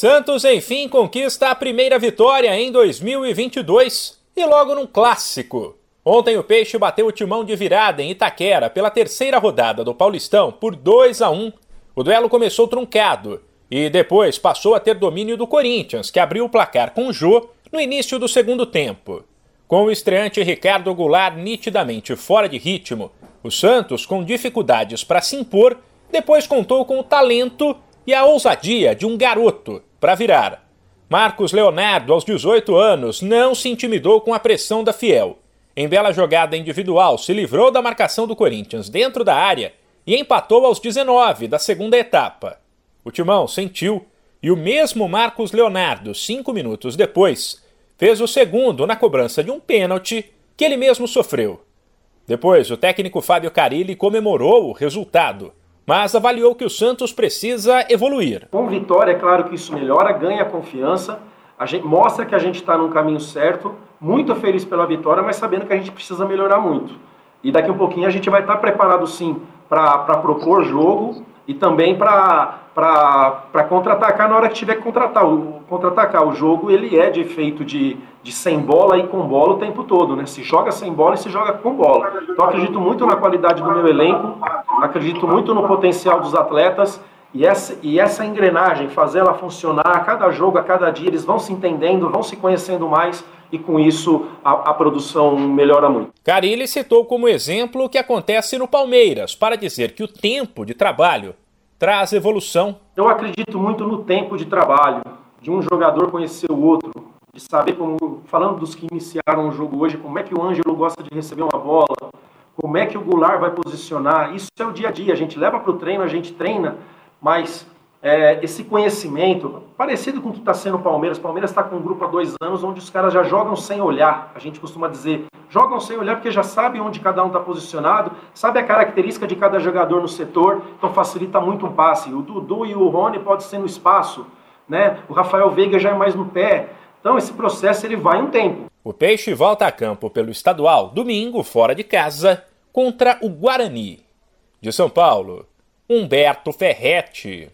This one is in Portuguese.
Santos, enfim, conquista a primeira vitória em 2022 e logo num clássico. Ontem o Peixe bateu o timão de virada em Itaquera pela terceira rodada do Paulistão por 2 a 1. O duelo começou truncado e depois passou a ter domínio do Corinthians, que abriu o placar com o Jô no início do segundo tempo. Com o estreante Ricardo Goulart nitidamente fora de ritmo, o Santos, com dificuldades para se impor, depois contou com o talento e a ousadia de um garoto para virar. Marcos Leonardo, aos 18 anos, não se intimidou com a pressão da Fiel. Em bela jogada individual, se livrou da marcação do Corinthians dentro da área e empatou aos 19 da segunda etapa. O Timão sentiu e o mesmo Marcos Leonardo, cinco minutos depois, fez o segundo na cobrança de um pênalti que ele mesmo sofreu. Depois, o técnico Fábio Carilli comemorou o resultado, mas avaliou que o Santos precisa evoluir. Com vitória, é claro que isso melhora, ganha confiança, gente, mostra que a gente está no caminho certo, muito feliz pela vitória, mas sabendo que a gente precisa melhorar muito. E daqui um pouquinho a gente vai estar tá preparado sim para propor jogo e também para contra-atacar na hora que tiver que contratar. O contra-atacar o jogo ele é de efeito de, de sem bola e com bola o tempo todo, né? Se joga sem bola e se joga com bola. Então acredito muito na qualidade do meu elenco, acredito muito no potencial dos atletas e essa, e essa engrenagem, fazer ela funcionar a cada jogo, a cada dia, eles vão se entendendo, vão se conhecendo mais e com isso a, a, produção melhora muito. Carilli citou como exemplo o que acontece no Palmeiras, para dizer que o tempo de trabalho traz evolução. Eu acredito muito no tempo de trabalho, de um jogador conhecer o outro, de saber como, falando dos que iniciaram o jogo hoje, como é que o Ângelo gosta de receber uma bola, como é que o Goulart vai posicionar. Isso é o dia a dia, a gente leva para o treino, a gente treina, mas é, esse conhecimento, parecido com o que está sendo o Palmeiras. O Palmeiras está com um grupo há dois anos onde os caras já jogam sem olhar. A gente costuma dizer, jogam sem olhar porque já sabem onde cada um está posicionado, sabe a característica de cada jogador no setor, então facilita muito um passe. O Dudu e o Rony pode ser no espaço, né? O Rafael Veiga já é mais no pé. Então esse processo ele vai um tempo. O Peixe volta a campo pelo estadual domingo fora de casa contra o Guarani. De São Paulo, Humberto Ferretti.